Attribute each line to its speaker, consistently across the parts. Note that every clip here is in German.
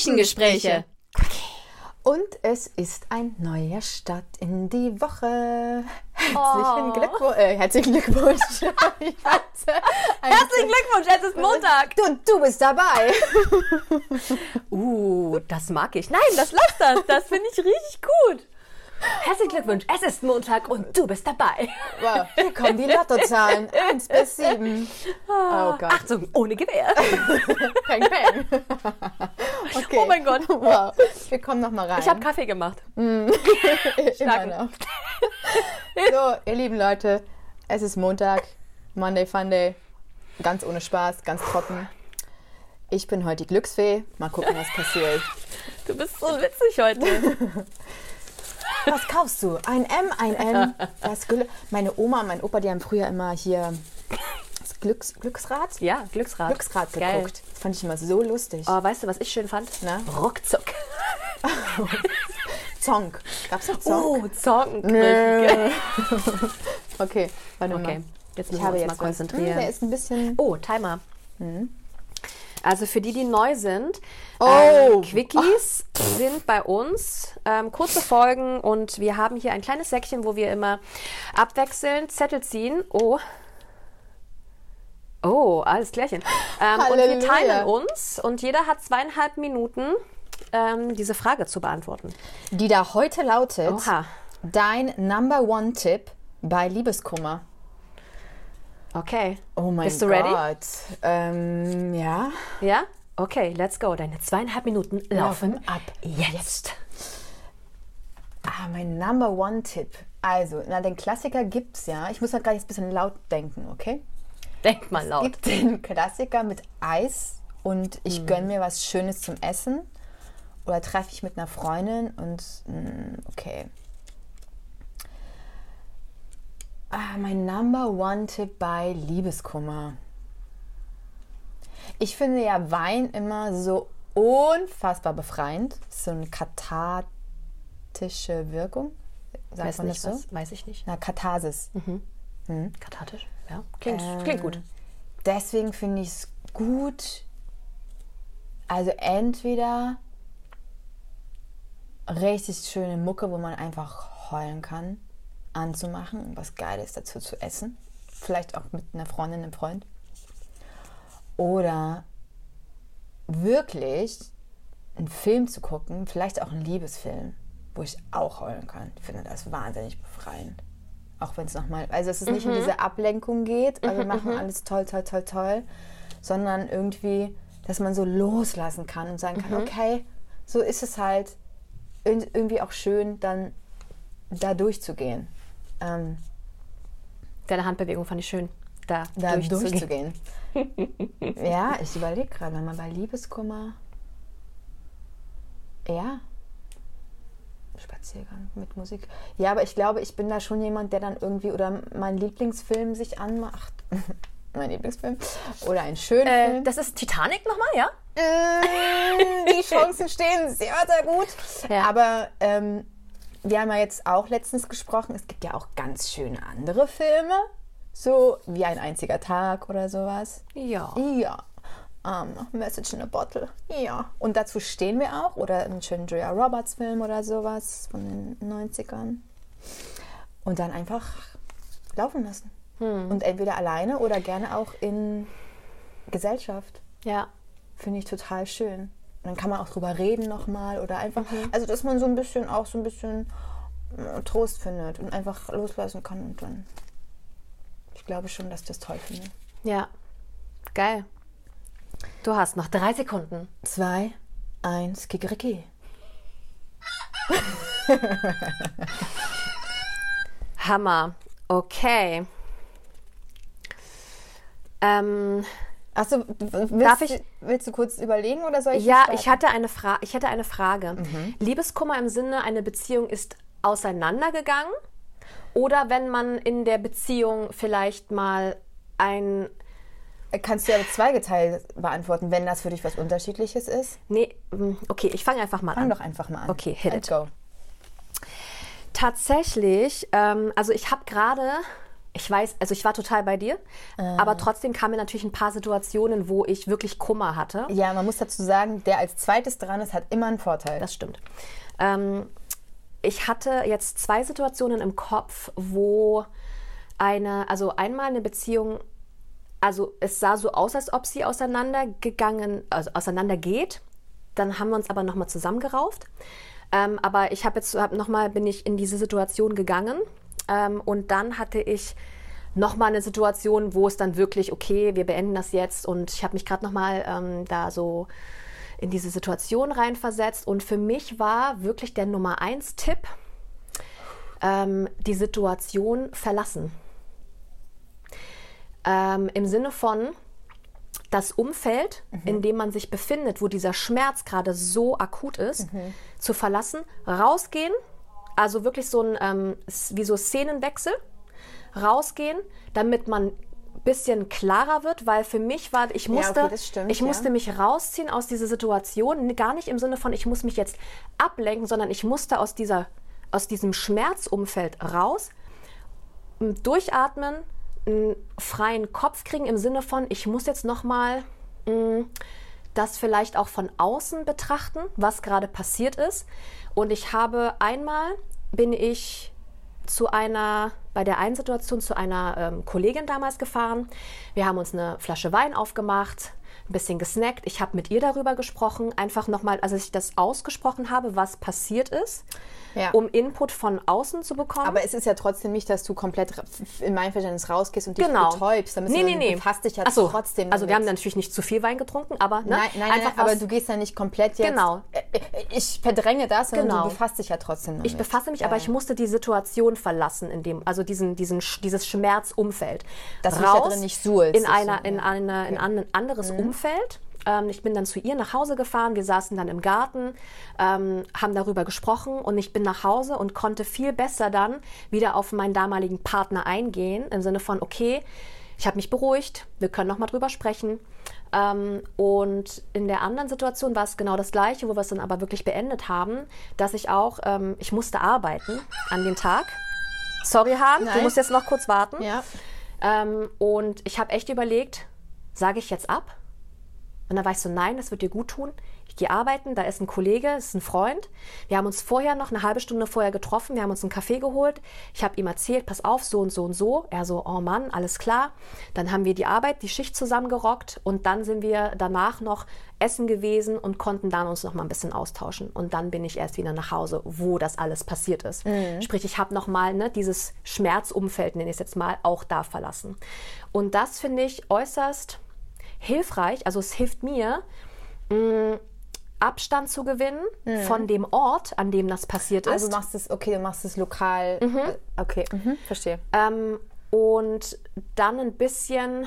Speaker 1: Küchengespräche.
Speaker 2: Und es ist ein neuer Start in die Woche. Herzlichen,
Speaker 1: Oh.
Speaker 2: Glückwunsch, äh, herzlichen Glückwunsch.
Speaker 1: Herzlichen Glückwunsch, es ist Montag.
Speaker 2: Du, du bist dabei.
Speaker 1: Uh, das mag ich. Nein, das lass das. Das finde ich richtig gut. Herzlichen Glückwunsch, es ist Montag und du bist dabei.
Speaker 2: Wow, hier kommen die Lottozahlen. 1 bis 7. Oh Gott.
Speaker 1: Achtung, ohne Gewehr.
Speaker 2: Peng, peng. Okay.
Speaker 1: Oh mein Gott.
Speaker 2: Wow. Wir kommen noch mal rein.
Speaker 1: Ich habe Kaffee gemacht.
Speaker 2: Immer
Speaker 1: Stark.
Speaker 2: noch. So, ihr lieben Leute, es ist Montag, Monday Funday, ganz ohne Spaß, ganz trocken. Ich bin heute die Glücksfee. Mal gucken, was passiert.
Speaker 1: Du bist so witzig heute.
Speaker 2: Was kaufst du? Ein M, ein N. Das Glück. Meine Oma und mein Opa, die haben früher immer hier das Glücks Glücksrad,
Speaker 1: Ja, Glücksrad.
Speaker 2: Glücksrad
Speaker 1: Geil.
Speaker 2: geguckt. Das fand ich immer so lustig.
Speaker 1: Oh, weißt du, was ich schön fand?
Speaker 2: Na?
Speaker 1: Ruckzuck.
Speaker 2: Zonk. Gab's noch Zonk?
Speaker 1: Oh, Zonk.
Speaker 2: Nö. Okay, warte
Speaker 1: Okay,
Speaker 2: mal.
Speaker 1: jetzt
Speaker 2: Ich
Speaker 1: müssen wir
Speaker 2: habe
Speaker 1: uns
Speaker 2: jetzt
Speaker 1: mal konzentrieren.
Speaker 2: Hm, der ist ein bisschen.
Speaker 1: Oh, Timer. Also für die, die neu sind,
Speaker 2: Oh.
Speaker 1: ähm, Quickies sind bei uns ähm, kurze Folgen und wir haben hier ein kleines Säckchen, wo wir immer abwechselnd Zettel ziehen. Oh. Oh, alles klärchen. Ähm, und wir teilen uns und jeder hat zweieinhalb Minuten, ähm, diese Frage zu beantworten.
Speaker 2: Die da heute lautet:
Speaker 1: Oha.
Speaker 2: Dein Number One Tipp bei Liebeskummer.
Speaker 1: Okay.
Speaker 2: Oh mein
Speaker 1: Bist du
Speaker 2: Gott.
Speaker 1: ready?
Speaker 2: Ähm, ja.
Speaker 1: Ja? Okay, let's go. Deine zweieinhalb Minuten laufen,
Speaker 2: Laufen ab
Speaker 1: jetzt.
Speaker 2: Ah, mein Number One Tipp. Also, na, den Klassiker gibt's ja. Ich muss halt gleich ein bisschen laut denken, okay?
Speaker 1: Denk mal laut.
Speaker 2: gibt den Klassiker mit Eis und
Speaker 1: Mhm.
Speaker 2: ich gönn mir was Schönes zum Essen. Oder treffe ich mit einer Freundin und mh, okay. Ah, mein Number One Tipp bei Liebeskummer. Ich finde ja Wein immer so unfassbar befreiend. So eine kathartische Wirkung. Sagt
Speaker 1: Weiß
Speaker 2: man
Speaker 1: nicht,
Speaker 2: das so?
Speaker 1: was? Weiß ich nicht.
Speaker 2: Na, Katharsis.
Speaker 1: Kathartisch? Ja. Klingt,
Speaker 2: Ähm,
Speaker 1: klingt gut.
Speaker 2: Deswegen finde ich es gut, also entweder richtig schöne Mucke, wo man einfach heulen kann, anzumachen und was Geiles dazu zu essen. Vielleicht auch mit einer Freundin, einem Freund. Oder wirklich einen Film zu gucken, vielleicht auch einen Liebesfilm, wo ich auch heulen kann. Ich finde das wahnsinnig befreiend. Auch wenn es nochmal, also dass es nicht um diese Ablenkung geht, also wir machen alles toll, toll, toll, toll, sondern irgendwie, dass man so loslassen kann und sagen kann, okay, so ist es halt Ir- irgendwie auch schön, dann da durchzugehen. Ähm,
Speaker 1: Deine Handbewegung fand ich schön. Da,
Speaker 2: da
Speaker 1: durchzugehen.
Speaker 2: durchzugehen. ja, ich überlege gerade mal bei Liebeskummer. Ja. Spaziergang mit Musik. Ja, aber ich glaube, ich bin da schon jemand, der dann irgendwie oder meinen Lieblingsfilm sich anmacht. mein Lieblingsfilm. Oder einen schönen
Speaker 1: Äh,
Speaker 2: Film.
Speaker 1: das ist Titanic nochmal, ja?
Speaker 2: Mm, die Chancen stehen sehr, sehr gut.
Speaker 1: Ja.
Speaker 2: Aber ähm, wir haben ja jetzt auch letztens gesprochen, es gibt ja auch ganz schöne andere Filme. So wie ein einziger Tag oder sowas.
Speaker 1: Ja.
Speaker 2: Ja. Ähm, Message in a Bottle. Ja. Und dazu stehen wir auch. Oder einen schönen Julia Roberts Film oder sowas von den 90ern. Und dann einfach laufen lassen. Und entweder alleine oder gerne auch in Gesellschaft.
Speaker 1: Ja.
Speaker 2: Finde ich total schön. Und dann kann man auch drüber reden nochmal oder einfach, also dass man so ein bisschen auch so ein bisschen äh, Trost findet und einfach loslassen kann und dann. Ich glaube schon, dass ich das toll finde.
Speaker 1: Ja. Geil. Du hast noch drei Sekunden.
Speaker 2: Zwei, eins, Kikeriki.
Speaker 1: Hammer. Okay. Ähm,
Speaker 2: Achso, willst,
Speaker 1: Darf ich-
Speaker 2: du- willst du kurz überlegen oder soll ich?
Speaker 1: ja,
Speaker 2: starten?
Speaker 1: ich hatte eine, Fra ich hatte eine Frage. Liebeskummer im Sinne, eine Beziehung ist auseinandergegangen? Oder wenn man in der Beziehung vielleicht mal ein.
Speaker 2: Kannst du ja zweigeteilt beantworten, wenn das für dich was Unterschiedliches ist?
Speaker 1: Nee, mm, okay, ich fange einfach mal
Speaker 2: Fang
Speaker 1: an.
Speaker 2: doch einfach mal an.
Speaker 1: Okay, hit
Speaker 2: And
Speaker 1: it.
Speaker 2: go.
Speaker 1: Tatsächlich, ähm, also ich habe gerade ich weiß, also ich war total bei dir, äh. aber trotzdem kamen mir natürlich ein paar Situationen, wo ich wirklich Kummer hatte.
Speaker 2: Ja, man muss dazu sagen, der als zweites dran ist, hat immer einen Vorteil.
Speaker 1: Das stimmt. Ähm, ich hatte jetzt zwei Situationen im Kopf, wo eine, also einmal eine Beziehung, also es sah so aus, als ob sie auseinandergegangen, also auseinandergeht. Dann haben wir uns aber nochmal zusammengerauft. Ähm, aber ich habe jetzt hab nochmal, bin ich in diese Situation gegangen ähm, und dann hatte ich nochmal eine Situation, wo es dann wirklich, okay, wir beenden das jetzt und ich habe mich gerade nochmal ähm, da so in diese Situation reinversetzt und für mich war wirklich der Nummer eins Tipp, ähm, die Situation verlassen. Ähm, Im Sinne von, das Umfeld, mhm. in dem man sich befindet, wo dieser Schmerz gerade so akut ist, mhm. zu verlassen, rausgehen, also wirklich so ein, ähm, wie so Szenenwechsel, rausgehen, damit man ein bisschen klarer wird, weil für mich war, ich musste, ja, okay, stimmt, ich ja. musste mich rausziehen aus dieser Situation, gar nicht im Sinne von, ich muss mich jetzt ablenken, sondern ich musste aus dieser, aus diesem Schmerzumfeld raus, durchatmen, einen freien Kopf kriegen im Sinne von, ich muss jetzt nochmal mm, das vielleicht auch von außen betrachten, was gerade passiert ist. Und ich habe einmal, bin ich zu einer, bei der einen Situation zu einer ähm, Kollegin damals gefahren. Wir haben uns eine Flasche Wein aufgemacht, ein bisschen gesnackt. Ich habe mit ihr darüber gesprochen, einfach nochmal, als ich das ausgesprochen habe, was passiert ist ja. um Input von außen zu bekommen.
Speaker 2: Aber es ist ja trotzdem nicht, dass du komplett in mein Verständnis rausgehst und dich genau. betäubst.
Speaker 1: Damit nee, nee, nee.
Speaker 2: befasst dich ja
Speaker 1: so, trotzdem. Also wir haben natürlich nicht zu viel Wein getrunken, aber
Speaker 2: ne? nein, nein, einfach nein, aber du gehst ja nicht komplett jetzt.
Speaker 1: Genau.
Speaker 2: Ich verdränge das, sondern genau. du befasst dich ja trotzdem damit.
Speaker 1: Ich befasse mich, ja. aber ich musste die Situation verlassen, in dem, also diesen, diesen, dieses Schmerzumfeld.
Speaker 2: Dass du da drin nicht suhlst.
Speaker 1: In, einer, in, eine, in ein anderes mhm. Umfeld ähm, ich bin dann zu ihr nach Hause gefahren, wir saßen dann im Garten, ähm, haben darüber gesprochen und ich bin nach Hause und konnte viel besser dann wieder auf meinen damaligen Partner eingehen, im Sinne von, okay, ich habe mich beruhigt, wir können noch mal drüber sprechen. Ähm, und in der anderen Situation war es genau das Gleiche, wo wir es dann aber wirklich beendet haben, dass ich auch, ähm, ich musste arbeiten an dem Tag. Sorry, Hahn, Nein. du musst jetzt noch kurz warten.
Speaker 2: Ja.
Speaker 1: Ähm, und ich habe echt überlegt, sage ich jetzt ab? Und dann war ich so, nein, das wird dir gut tun. Ich gehe arbeiten, da ist ein Kollege, ist ein Freund. Wir haben uns vorher noch eine halbe Stunde vorher getroffen, wir haben uns einen Kaffee geholt. Ich habe ihm erzählt, pass auf, so und so und so. Er so, oh Mann, alles klar. Dann haben wir die Arbeit, die Schicht zusammengerockt und dann sind wir danach noch essen gewesen und konnten dann uns noch mal ein bisschen austauschen. Und dann bin ich erst wieder nach Hause, wo das alles passiert ist. Mhm. Sprich, ich habe noch mal ne, dieses Schmerzumfeld, nenne ich es jetzt mal, auch da verlassen. Und das finde ich äußerst hilfreich, also es hilft mir, mh, mm, Abstand zu gewinnen mhm. von dem Ort, an dem das passiert
Speaker 2: also
Speaker 1: ist.
Speaker 2: Also du machst es, okay, du machst es lokal. Mhm. Äh, okay, mhm. verstehe.
Speaker 1: Ähm, und dann ein bisschen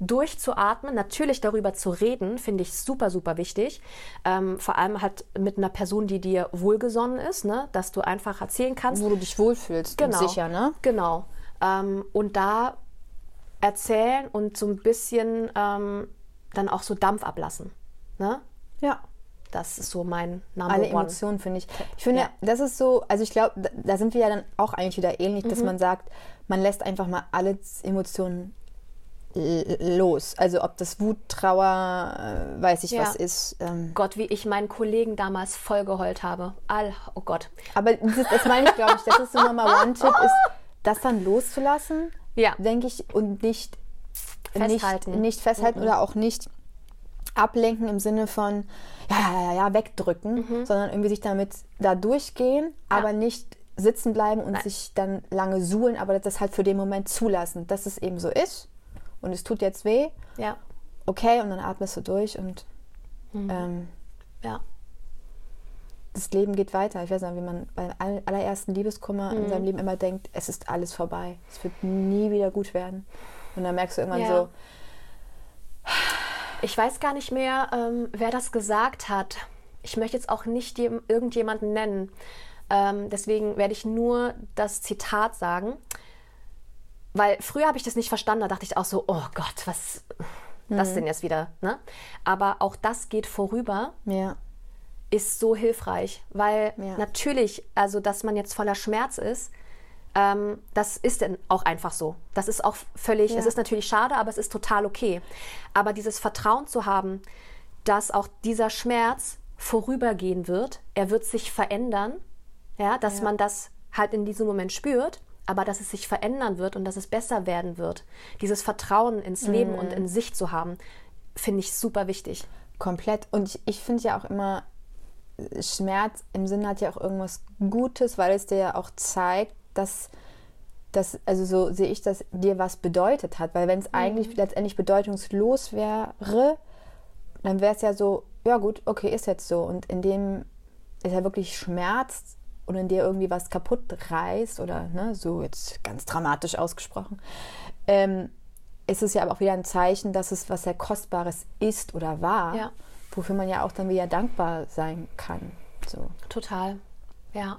Speaker 1: durchzuatmen, natürlich darüber zu reden, finde ich super, super wichtig. Ähm, vor allem halt mit einer Person, die dir wohlgesonnen ist, ne? dass du einfach erzählen kannst.
Speaker 2: Wo du dich wohlfühlst
Speaker 1: genau,
Speaker 2: sicher, ne?
Speaker 1: Genau. Ähm, und da erzählen und so ein bisschen ähm, dann auch so Dampf ablassen. Ne?
Speaker 2: Ja.
Speaker 1: Das ist so mein Number
Speaker 2: Alle Emotionen, finde ich. Ich finde, ja. das ist so, also ich glaube, da, da, sind wir ja dann auch eigentlich wieder ähnlich, mhm. dass man sagt, man lässt einfach mal alle Emotionen los. Also ob das Wut, Trauer, äh, weiß ich ja. was ist.
Speaker 1: Ähm. Gott, wie ich meinen Kollegen damals voll geheult habe. All, oh Gott.
Speaker 2: Aber das, das meine ich, glaube ich, das ist so nochmal One-Tipp, ist, das dann loszulassen, ja. denke ich, und nicht festhalten, nicht, nicht festhalten mhm. oder auch nicht ablenken im Sinne von ja, ja, ja, ja wegdrücken, mhm. sondern irgendwie sich damit da durchgehen, ja. aber nicht sitzen bleiben und Nein. sich dann lange suhlen, aber das halt für den Moment zulassen, dass es eben so ist und es tut jetzt weh.
Speaker 1: Ja.
Speaker 2: Okay, und dann atmest du durch und mhm. ähm,
Speaker 1: ja.
Speaker 2: Das Leben geht weiter. Ich weiß nicht, wie man beim allerersten Liebeskummer mhm. in seinem Leben immer denkt, es ist alles vorbei. Es wird nie wieder gut werden. Und dann merkst du irgendwann ja. so.
Speaker 1: Ich weiß gar nicht mehr, ähm, wer das gesagt hat. Ich möchte jetzt auch nicht irgendjemanden nennen. Ähm, deswegen werde ich nur das Zitat sagen. Weil früher habe ich das nicht verstanden. Da dachte ich auch so, oh Gott, was mhm. das denn jetzt wieder? Ne? Aber auch das geht vorüber.
Speaker 2: Ja.
Speaker 1: Ist so hilfreich. Weil ja. natürlich, also dass man jetzt voller Schmerz ist, Ähm, das ist dann auch einfach so. Das ist auch völlig,
Speaker 2: Ja.
Speaker 1: es ist natürlich schade, aber es ist total okay. Aber dieses Vertrauen zu haben, dass auch dieser Schmerz vorübergehen wird, er wird sich verändern, ja, dass
Speaker 2: Ja.
Speaker 1: man das halt in diesem Moment spürt, aber dass es sich verändern wird und dass es besser werden wird. Dieses Vertrauen ins Leben
Speaker 2: Mhm.
Speaker 1: und in sich zu haben, finde ich super wichtig.
Speaker 2: Komplett. Und ich, ich finde ja auch immer, Schmerz im Sinne hat ja auch irgendwas Gutes, weil es dir ja auch zeigt, dass das, also so sehe ich das, dir was bedeutet hat. Weil wenn es eigentlich letztendlich bedeutungslos wäre, dann wäre es ja so, ja gut, okay, ist jetzt so. Und in dem es ja wirklich schmerzt und in dir irgendwie was kaputt reißt oder ne, so jetzt ganz dramatisch ausgesprochen, ähm, ist es ja aber auch wieder ein Zeichen, dass es was sehr Kostbares ist oder war,
Speaker 1: Ja.
Speaker 2: Wofür man ja auch dann wieder dankbar sein kann. So.
Speaker 1: Total. Ja.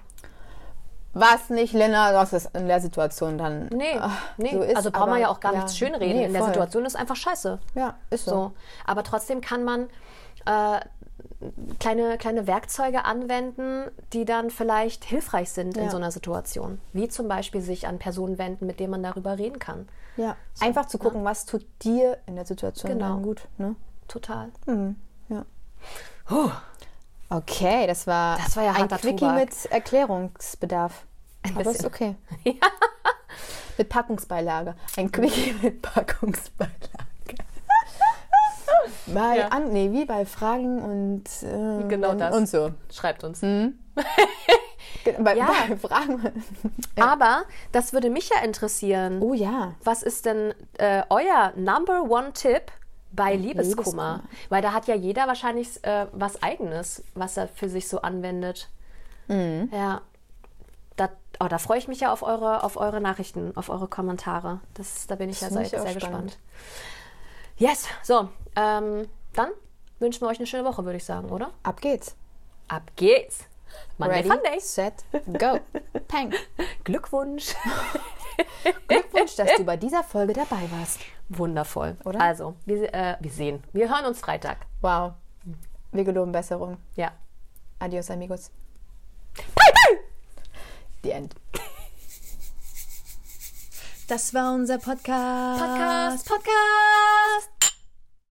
Speaker 2: Was nicht, Lena, das ist in der Situation dann.
Speaker 1: Nee,
Speaker 2: ah,
Speaker 1: nee.
Speaker 2: so ist,
Speaker 1: also braucht man ja auch gar nichts schönreden.
Speaker 2: nee,
Speaker 1: in der
Speaker 2: voll.
Speaker 1: Situation ist einfach scheiße.
Speaker 2: Ja, ist so.
Speaker 1: So. Aber trotzdem kann man äh, kleine, kleine Werkzeuge anwenden, die dann vielleicht hilfreich sind in
Speaker 2: Ja.
Speaker 1: so einer Situation. Wie zum Beispiel sich an Personen wenden, mit denen man darüber reden kann.
Speaker 2: Ja, einfach zu gucken, was tut dir in der Situation
Speaker 1: Genau.
Speaker 2: gut. Ne?
Speaker 1: Total.
Speaker 2: Ja. Okay, das war,
Speaker 1: Das war ja
Speaker 2: ein Quickie mit Erklärungsbedarf. Aber ist
Speaker 1: bisschen.
Speaker 2: okay. Mit Packungsbeilage. Ein Quickie mit Packungsbeilage. Bei,
Speaker 1: Ja.
Speaker 2: an, nee, wie bei Fragen und, äh,
Speaker 1: Genau das.
Speaker 2: und so.
Speaker 1: Schreibt uns.
Speaker 2: Ge- Bei,
Speaker 1: Ja.
Speaker 2: bei Fragen.
Speaker 1: Aber das würde mich ja interessieren.
Speaker 2: Oh ja.
Speaker 1: Was ist denn äh, euer Number One Tipp bei Liebeskummer?
Speaker 2: Liebeskummer.
Speaker 1: Weil da hat ja jeder wahrscheinlich äh, was Eigenes, was er für sich so anwendet.
Speaker 2: Mhm.
Speaker 1: Ja. Da, oh, da freue ich mich ja auf eure, auf eure Nachrichten, auf eure Kommentare. Das, da bin ich
Speaker 2: Das
Speaker 1: ja sehr, sehr gespannt. Yes, so. Ähm, dann wünschen wir euch eine schöne Woche, würde ich sagen, oder?
Speaker 2: Ab geht's.
Speaker 1: Ab geht's. Monday
Speaker 2: Ready,
Speaker 1: Fun Day.
Speaker 2: set, go. Peng.
Speaker 1: Glückwunsch.
Speaker 2: Glückwunsch, dass du bei dieser Folge dabei warst.
Speaker 1: Wundervoll.
Speaker 2: Oder?
Speaker 1: Also, wir, äh, wir sehen. Wir hören uns Freitag.
Speaker 2: Wow. Wir geloben Besserung.
Speaker 1: Ja.
Speaker 2: Adios, amigos. The end. Das war unser Podcast.
Speaker 1: Podcast, Podcast.